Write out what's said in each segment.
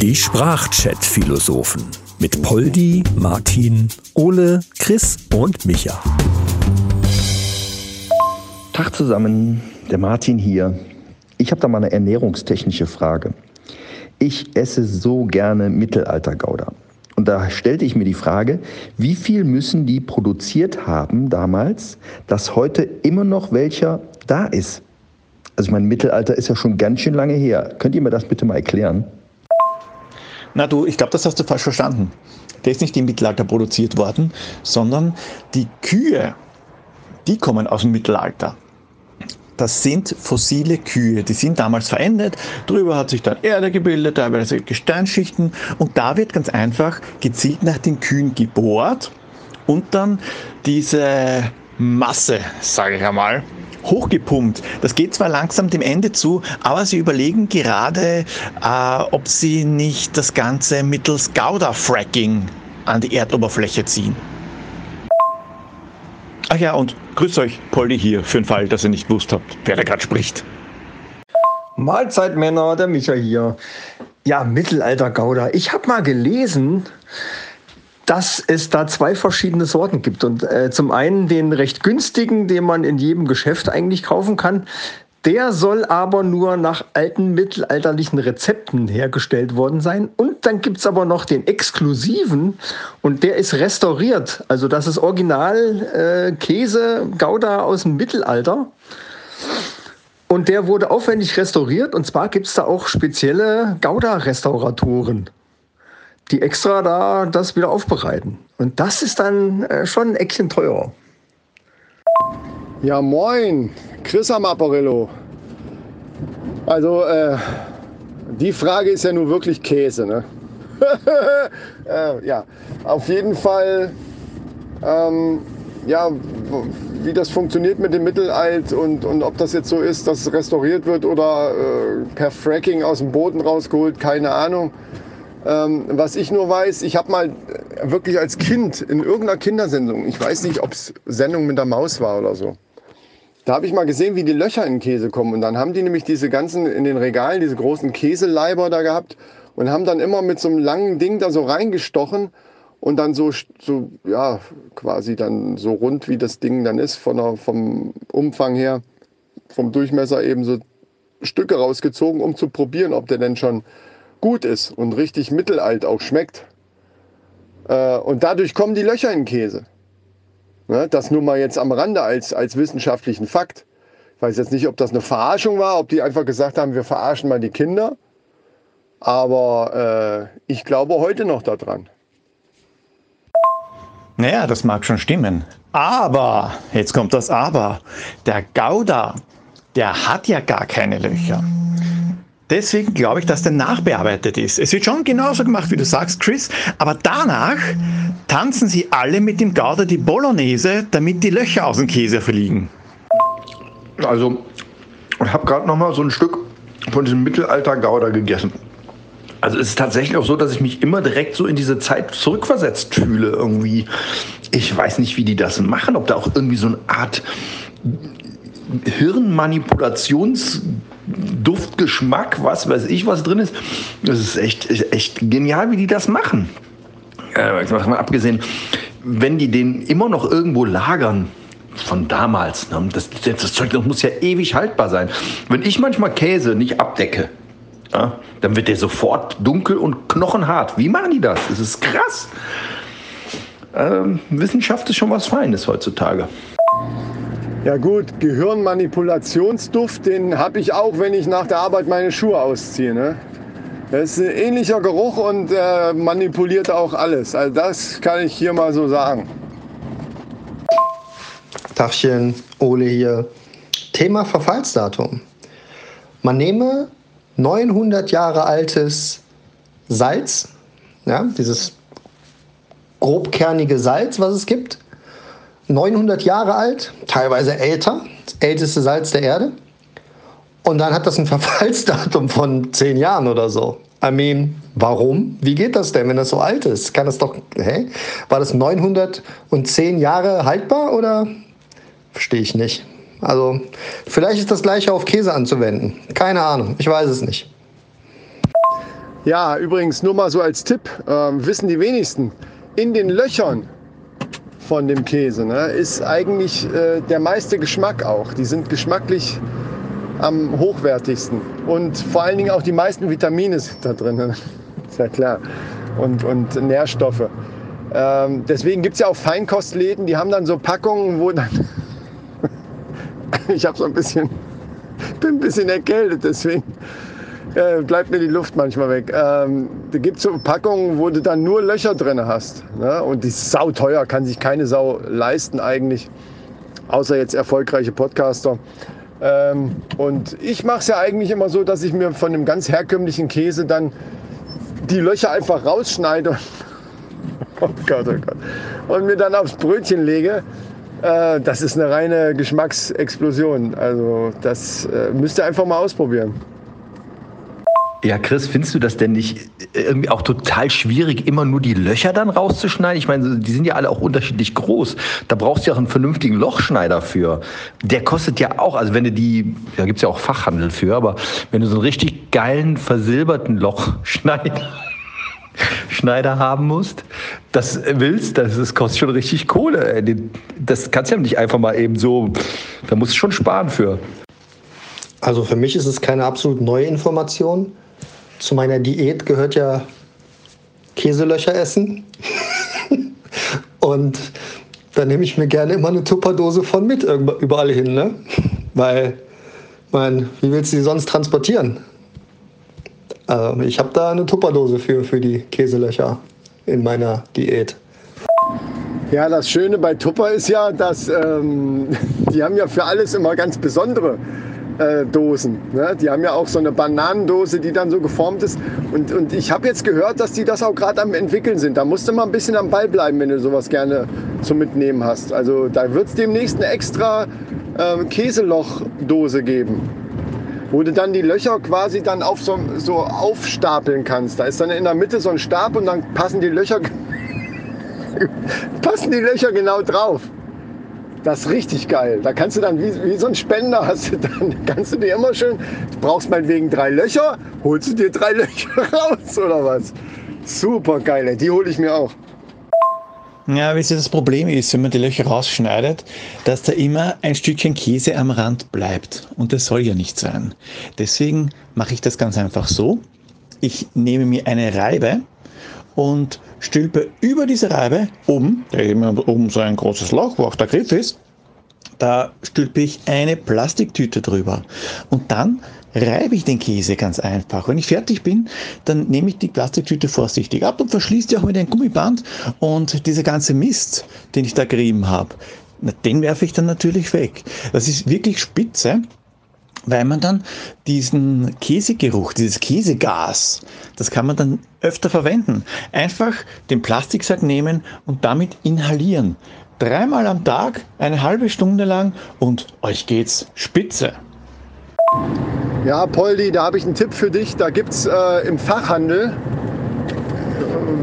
Die Sprachchat-Philosophen mit Poldi, Martin, Ole, Chris und Micha. Tag zusammen, der Martin hier. Ich habe da mal eine ernährungstechnische Frage. Ich esse so gerne Mittelalter-Gouda. Und da stellte ich mir die Frage, wie viel müssen die produziert haben damals, dass heute immer noch welcher da ist? Also ich meine, Mittelalter ist ja schon ganz schön lange her. Könnt ihr mir das bitte mal erklären? Na du, ich glaube, das hast du falsch verstanden. Der ist nicht im Mittelalter produziert worden, sondern die Kühe, die kommen aus dem Mittelalter. Das sind fossile Kühe, die sind damals verendet. Drüber hat sich dann Erde gebildet, teilweise Gesteinsschichten. Und da wird ganz einfach gezielt nach den Kühen gebohrt und dann diese Masse, sage ich einmal, hochgepumpt. Das geht zwar langsam dem Ende zu, aber sie überlegen gerade, äh, ob sie nicht das Ganze mittels Gouda-Fracking an die Erdoberfläche ziehen. Ach ja, und grüß euch, Polly hier, für den Fall, dass ihr nicht gewusst habt, wer da gerade spricht. Mahlzeit Männer, der Micha hier. Ja, Mittelalter-Gouda. Ich habe mal gelesen, dass es da zwei verschiedene Sorten gibt. Und äh, zum einen den recht günstigen, den man in jedem Geschäft eigentlich kaufen kann. Der soll aber nur nach alten mittelalterlichen Rezepten hergestellt worden sein. Und dann gibt es aber noch den exklusiven und der ist restauriert. Also das ist original äh, Käse, Gouda aus dem Mittelalter. Und der wurde aufwendig restauriert. Und zwar gibt es da auch spezielle Gouda-Restauratoren die extra da das wieder aufbereiten. Und das ist dann äh, schon ein Eckchen teurer. Ja, moin, Chris am Apparillo. Also, äh, die Frage ist ja nur wirklich Käse, ne? äh, ja, auf jeden Fall, ähm, ja, wie das funktioniert mit dem Mittelalt und, und ob das jetzt so ist, dass es restauriert wird oder äh, per Fracking aus dem Boden rausgeholt, keine Ahnung. Ähm, was ich nur weiß, ich habe mal wirklich als Kind in irgendeiner Kindersendung, ich weiß nicht, ob es Sendung mit der Maus war oder so, da habe ich mal gesehen, wie die Löcher in Käse kommen. Und dann haben die nämlich diese ganzen in den Regalen, diese großen Käseleiber da gehabt und haben dann immer mit so einem langen Ding da so reingestochen und dann so, so ja, quasi dann so rund, wie das Ding dann ist, von der, vom Umfang her, vom Durchmesser eben so Stücke rausgezogen, um zu probieren, ob der denn schon gut ist und richtig mittelalt auch schmeckt. Äh, und dadurch kommen die Löcher in Käse. Ne, das nur mal jetzt am Rande als, als wissenschaftlichen Fakt. Ich weiß jetzt nicht, ob das eine Verarschung war, ob die einfach gesagt haben, wir verarschen mal die Kinder. Aber äh, ich glaube heute noch daran. Naja, das mag schon stimmen. Aber, jetzt kommt das Aber, der Gouda, der hat ja gar keine Löcher. Deswegen glaube ich, dass der nachbearbeitet ist. Es wird schon genauso gemacht, wie du sagst, Chris, aber danach tanzen sie alle mit dem Gouda die Bolognese, damit die Löcher aus dem Käse fliegen. Also, ich habe gerade noch mal so ein Stück von diesem Mittelalter-Gouda gegessen. Also es ist tatsächlich auch so, dass ich mich immer direkt so in diese Zeit zurückversetzt fühle irgendwie. Ich weiß nicht, wie die das machen, ob da auch irgendwie so eine Art Hirnmanipulations Duftgeschmack, was weiß ich, was drin ist. Das ist echt, echt genial, wie die das machen. Äh, mal abgesehen, wenn die den immer noch irgendwo lagern, von damals, ne? das, das Zeug das muss ja ewig haltbar sein. Wenn ich manchmal Käse nicht abdecke, ja, dann wird der sofort dunkel und knochenhart. Wie machen die das? Das ist krass. Ähm, Wissenschaft ist schon was Feines heutzutage. Ja gut, Gehirnmanipulationsduft, den habe ich auch, wenn ich nach der Arbeit meine Schuhe ausziehe. Ne? Das ist ein ähnlicher Geruch und äh, manipuliert auch alles. Also das kann ich hier mal so sagen. Tachchen, Ole hier. Thema Verfallsdatum. Man nehme 900 Jahre altes Salz, ja, dieses grobkernige Salz, was es gibt, 900 Jahre alt, teilweise älter, das älteste Salz der Erde. Und dann hat das ein Verfallsdatum von 10 Jahren oder so. I mean, warum? Wie geht das denn, wenn das so alt ist? Kann das doch, hä? War das 910 Jahre haltbar oder? Verstehe ich nicht. Also, vielleicht ist das gleiche auf Käse anzuwenden. Keine Ahnung, ich weiß es nicht. Ja, übrigens nur mal so als Tipp, ähm, wissen die wenigsten, in den Löchern von dem Käse ne, ist eigentlich äh, der meiste Geschmack auch. Die sind geschmacklich am hochwertigsten und vor allen Dingen auch die meisten Vitamine sind da drin. Ne? ist ja klar. Und, und Nährstoffe. Ähm, deswegen gibt es ja auch Feinkostläden, die haben dann so Packungen, wo dann. ich habe so ein bisschen. bin ein bisschen erkältet, deswegen bleibt mir die Luft manchmal weg. Ähm, da gibt es so Packungen, wo du dann nur Löcher drin hast. Ne? Und die ist sauteuer, kann sich keine Sau leisten eigentlich. Außer jetzt erfolgreiche Podcaster. Ähm, und ich mache es ja eigentlich immer so, dass ich mir von dem ganz herkömmlichen Käse dann die Löcher einfach rausschneide. oh Gott, oh Gott. Und mir dann aufs Brötchen lege. Äh, das ist eine reine Geschmacksexplosion. Also das äh, müsst ihr einfach mal ausprobieren. Ja, Chris, findest du das denn nicht irgendwie auch total schwierig, immer nur die Löcher dann rauszuschneiden? Ich meine, die sind ja alle auch unterschiedlich groß. Da brauchst du ja auch einen vernünftigen Lochschneider für. Der kostet ja auch, also wenn du die, da gibt's ja auch Fachhandel für, aber wenn du so einen richtig geilen, versilberten Lochschneider Schneider haben musst, das willst, das, das kostet schon richtig Kohle. Das kannst du ja nicht einfach mal eben so, da musst du schon sparen für. Also für mich ist es keine absolut neue Information zu meiner Diät gehört ja Käselöcher essen. Und da nehme ich mir gerne immer eine Tupperdose von mit überall hin, ne? Weil, mein, wie willst du die sonst transportieren? Also ich habe da eine Tupperdose für, für die Käselöcher in meiner Diät. Ja, das Schöne bei Tupper ist ja, dass ähm, die haben ja für alles immer ganz besondere äh. Ne? Die haben ja auch so eine Bananendose, die dann so geformt ist. Und, und ich habe jetzt gehört, dass die das auch gerade am entwickeln sind. Da musst du mal ein bisschen am Ball bleiben, wenn du sowas gerne zum Mitnehmen hast. Also da wird es demnächst eine extra äh, Käselochdose geben wo du dann die Löcher quasi dann auf so, so aufstapeln kannst. Da ist dann in der Mitte so ein Stab und dann passen die Löcher, passen die Löcher genau drauf. Das ist richtig geil. Da kannst du dann wie, wie so ein Spender hast du dann kannst du dir immer schön, du brauchst meinetwegen drei Löcher, holst du dir drei Löcher raus oder was? Super geil, die hole ich mir auch. Ja, wie das Problem ist, wenn man die Löcher rausschneidet, dass da immer ein Stückchen Käse am Rand bleibt. Und das soll ja nicht sein. Deswegen mache ich das ganz einfach so. Ich nehme mir eine Reibe und stülpe über diese Reibe oben, immer oben so ein großes Loch, wo auch der Griff ist, da stülpe ich eine Plastiktüte drüber. Und dann reibe ich den Käse ganz einfach. Wenn ich fertig bin, dann nehme ich die Plastiktüte vorsichtig ab und verschließe die auch mit einem Gummiband. Und dieser ganze Mist, den ich da gerieben habe, den werfe ich dann natürlich weg. Das ist wirklich spitze weil man dann diesen Käsegeruch, dieses Käsegas, das kann man dann öfter verwenden. Einfach den Plastiksack nehmen und damit inhalieren. Dreimal am Tag, eine halbe Stunde lang und euch geht's spitze. Ja, Poldi, da habe ich einen Tipp für dich. Da gibt es äh, im Fachhandel,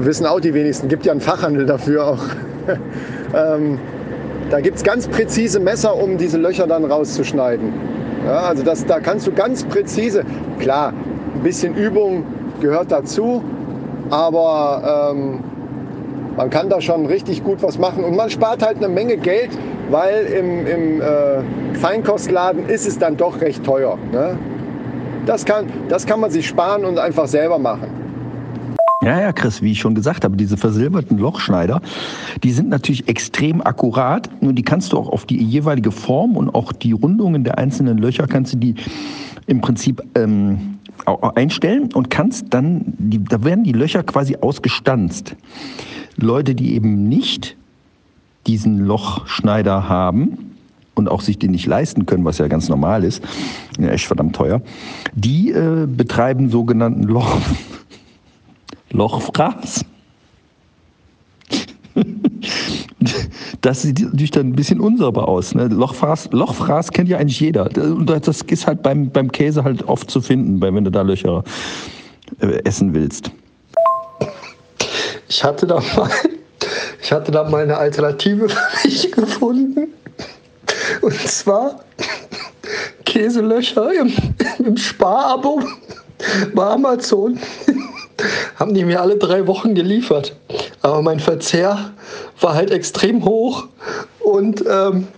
wissen auch die wenigsten, gibt ja einen Fachhandel dafür auch. ähm, da gibt es ganz präzise Messer, um diese Löcher dann rauszuschneiden. Ja, also das, da kannst du ganz präzise, klar, ein bisschen Übung gehört dazu, aber ähm, man kann da schon richtig gut was machen und man spart halt eine Menge Geld, weil im, im äh, Feinkostladen ist es dann doch recht teuer. Ne? Das, kann, das kann man sich sparen und einfach selber machen. Ja, ja, Chris, wie ich schon gesagt habe, diese versilberten Lochschneider, die sind natürlich extrem akkurat und die kannst du auch auf die jeweilige Form und auch die Rundungen der einzelnen Löcher kannst du die im Prinzip ähm, einstellen und kannst dann, die, da werden die Löcher quasi ausgestanzt. Leute, die eben nicht diesen Lochschneider haben und auch sich den nicht leisten können, was ja ganz normal ist, ja, echt verdammt teuer, die äh, betreiben sogenannten Loch Lochfraß. Das sieht natürlich dann ein bisschen unsauber aus. Ne? Lochfraß, Lochfraß kennt ja eigentlich jeder. Das ist halt beim, beim Käse halt oft zu finden, wenn du da Löcher äh, essen willst. Ich hatte da mal, ich hatte da mal eine Alternative für mich gefunden. Und zwar Käselöcher im, im Sparabo bei Amazon haben die mir alle drei Wochen geliefert. Aber mein Verzehr war halt extrem hoch und ähm,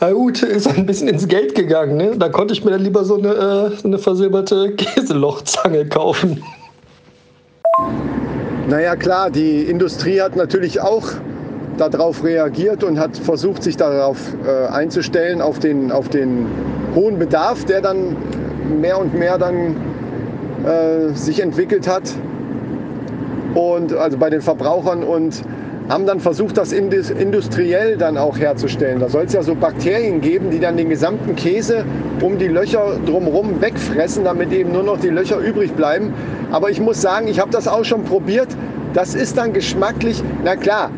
na gut, ist ein bisschen ins Geld gegangen. Ne? Da konnte ich mir dann lieber so eine, äh, eine versilberte Käselochzange kaufen. Naja klar, die Industrie hat natürlich auch darauf reagiert und hat versucht, sich darauf äh, einzustellen, auf den, auf den hohen Bedarf, der dann mehr und mehr dann äh, sich entwickelt hat. Und also bei den Verbrauchern und haben dann versucht, das industriell dann auch herzustellen. Da soll es ja so Bakterien geben, die dann den gesamten Käse um die Löcher drumherum wegfressen, damit eben nur noch die Löcher übrig bleiben. Aber ich muss sagen, ich habe das auch schon probiert. Das ist dann geschmacklich, na klar,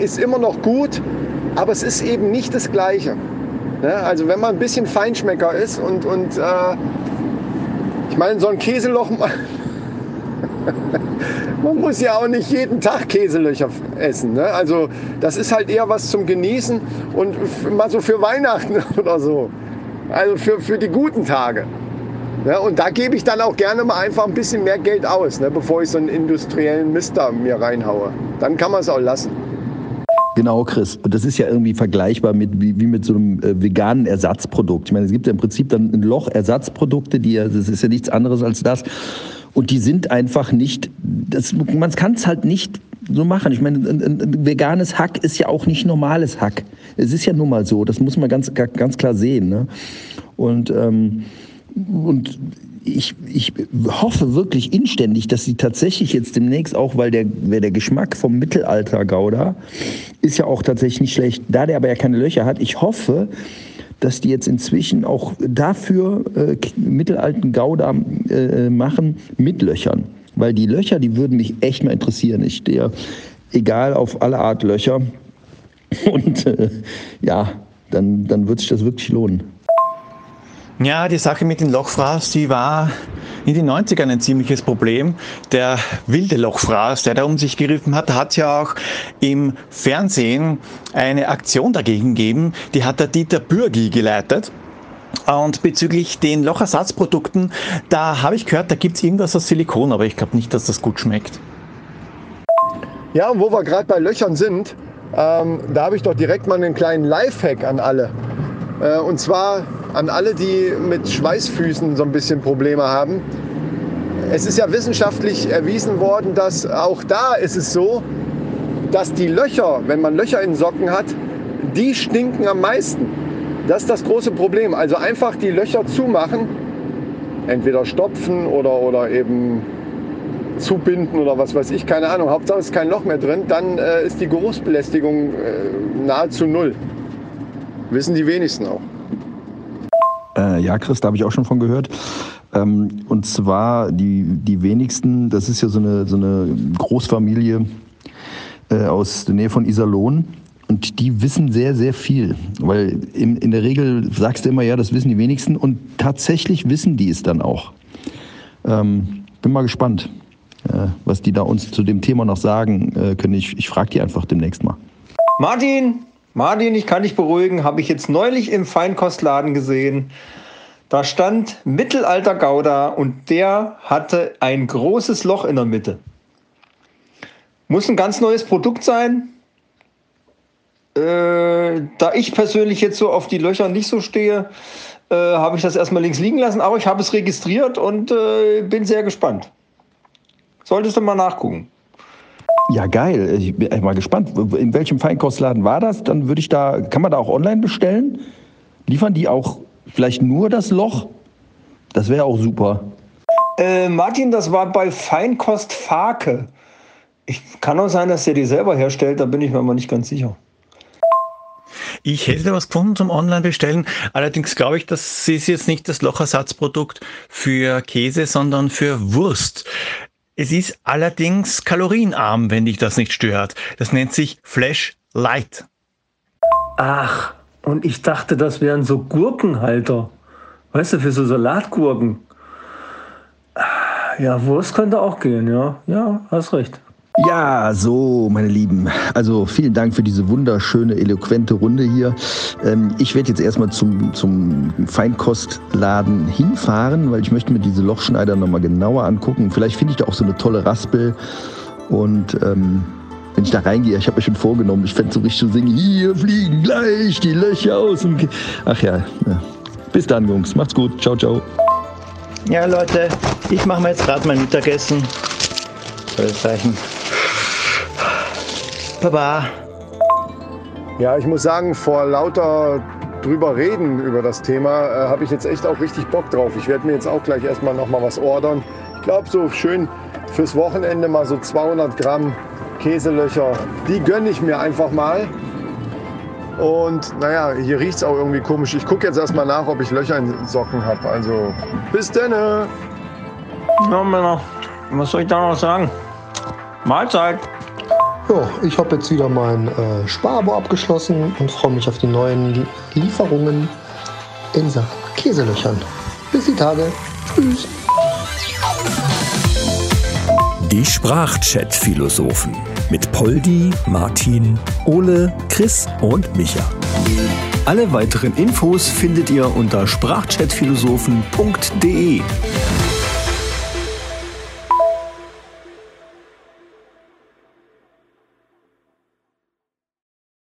ist immer noch gut, aber es ist eben nicht das Gleiche. Ne? Also wenn man ein bisschen Feinschmecker ist und, und äh, ich meine, so ein Käseloch, man muss ja auch nicht jeden Tag Käselöcher essen. Ne? Also das ist halt eher was zum Genießen und mal so für Weihnachten oder so. Also für, für die guten Tage. Ne? Und da gebe ich dann auch gerne mal einfach ein bisschen mehr Geld aus, ne? bevor ich so einen industriellen Mister mir reinhaue. Dann kann man es auch lassen. Genau, Chris. Und das ist ja irgendwie vergleichbar mit, wie, wie mit so einem äh, veganen Ersatzprodukt. Ich meine, es gibt ja im Prinzip dann ein Loch Ersatzprodukte, die ja, das ist ja nichts anderes als das. Und die sind einfach nicht, das, man kann es halt nicht so machen. Ich meine, ein, ein, veganes Hack ist ja auch nicht normales Hack. Es ist ja nun mal so, das muss man ganz, ganz klar sehen. Ne? Und, ähm, und ich, ich hoffe wirklich inständig, dass sie tatsächlich jetzt demnächst auch, weil der, der Geschmack vom Mittelalter-Gouda ist ja auch tatsächlich nicht schlecht, da der aber ja keine Löcher hat, ich hoffe, dass die jetzt inzwischen auch dafür äh, mittelalten Gouda äh, machen mit Löchern. Weil die Löcher, die würden mich echt mal interessieren. Ich stehe egal auf alle Art Löcher. Und äh, ja, dann, dann wird sich das wirklich lohnen. Ja, die Sache mit den Lochfraß, die war in den 90ern ein ziemliches Problem. Der wilde Lochfraß, der da um sich gegriffen hat, hat ja auch im Fernsehen eine Aktion dagegen gegeben. Die hat der Dieter Bürgi geleitet. Und bezüglich den Lochersatzprodukten, da habe ich gehört, da gibt es irgendwas aus Silikon, aber ich glaube nicht, dass das gut schmeckt. Ja, und wo wir gerade bei Löchern sind, ähm, da habe ich doch direkt mal einen kleinen Lifehack an alle. Äh, und zwar an alle, die mit Schweißfüßen so ein bisschen Probleme haben. Es ist ja wissenschaftlich erwiesen worden, dass auch da ist es so, dass die Löcher, wenn man Löcher in Socken hat, die stinken am meisten. Das ist das große Problem. Also einfach die Löcher zumachen, entweder stopfen oder, oder eben zubinden oder was weiß ich, keine Ahnung. Hauptsache ist kein Loch mehr drin, dann äh, ist die Geruchsbelästigung äh, nahezu null. Wissen die wenigsten auch. Äh, ja, Chris, da habe ich auch schon von gehört. Ähm, und zwar die, die wenigsten, das ist ja so eine, so eine Großfamilie äh, aus der Nähe von Iserlohn. Und die wissen sehr, sehr viel. Weil in, in der Regel sagst du immer, ja, das wissen die wenigsten. Und tatsächlich wissen die es dann auch. Ähm, bin mal gespannt, äh, was die da uns zu dem Thema noch sagen äh, können. Ich, ich frage die einfach demnächst mal. Martin, Martin, ich kann dich beruhigen, habe ich jetzt neulich im Feinkostladen gesehen. Da stand Mittelalter Gouda und der hatte ein großes Loch in der Mitte. Muss ein ganz neues Produkt sein. Äh, da ich persönlich jetzt so auf die Löcher nicht so stehe, äh, habe ich das erstmal links liegen lassen, aber ich habe es registriert und äh, bin sehr gespannt. Solltest du mal nachgucken. Ja, geil. Ich bin mal gespannt. In welchem Feinkostladen war das? Dann würde ich da, kann man da auch online bestellen? Liefern die auch vielleicht nur das Loch? Das wäre auch super. Äh, Martin, das war bei Feinkost Fake. Ich kann auch sein, dass der die selber herstellt, da bin ich mir aber nicht ganz sicher. Ich hätte was gefunden zum Online-Bestellen. Allerdings glaube ich, das ist jetzt nicht das Lochersatzprodukt für Käse, sondern für Wurst. Es ist allerdings kalorienarm, wenn dich das nicht stört. Das nennt sich Flash Light. Ach, und ich dachte, das wären so Gurkenhalter. Weißt du, für so Salatgurken. Ja, Wurst könnte auch gehen, ja. Ja, hast recht. Ja, so, meine Lieben. Also vielen Dank für diese wunderschöne, eloquente Runde hier. Ähm, ich werde jetzt erstmal zum, zum Feinkostladen hinfahren, weil ich möchte mir diese Lochschneider nochmal genauer angucken. Vielleicht finde ich da auch so eine tolle Raspel. Und ähm, wenn ich da reingehe, ich habe mir schon vorgenommen, ich fände so richtig zu singen, hier fliegen gleich die Löcher aus. Ki Ach ja, ja. Bis dann, Jungs. Macht's gut. Ciao, ciao. Ja, Leute, ich mache mir jetzt gerade mein Mittagessen. Reichen? Baba. Ja, ich muss sagen, vor lauter drüber reden über das Thema äh, habe ich jetzt echt auch richtig Bock drauf. Ich werde mir jetzt auch gleich erstmal noch mal was ordern. Ich glaube, so schön fürs Wochenende mal so 200 Gramm Käselöcher. Die gönne ich mir einfach mal. Und naja, hier riecht es auch irgendwie komisch. Ich gucke jetzt erstmal nach, ob ich Löcher in Socken habe. Also bis denne. Ja, Männer, was soll ich da noch sagen? Mahlzeit. Ja, ich habe jetzt wieder mein äh, Sparabo abgeschlossen und freue mich auf die neuen Lieferungen in Sachen Käselöchern. Bis die Tage. Tschüss. Die Sprachchat-Philosophen mit Poldi, Martin, Ole, Chris und Micha. Alle weiteren Infos findet ihr unter sprachchatphilosophen.de.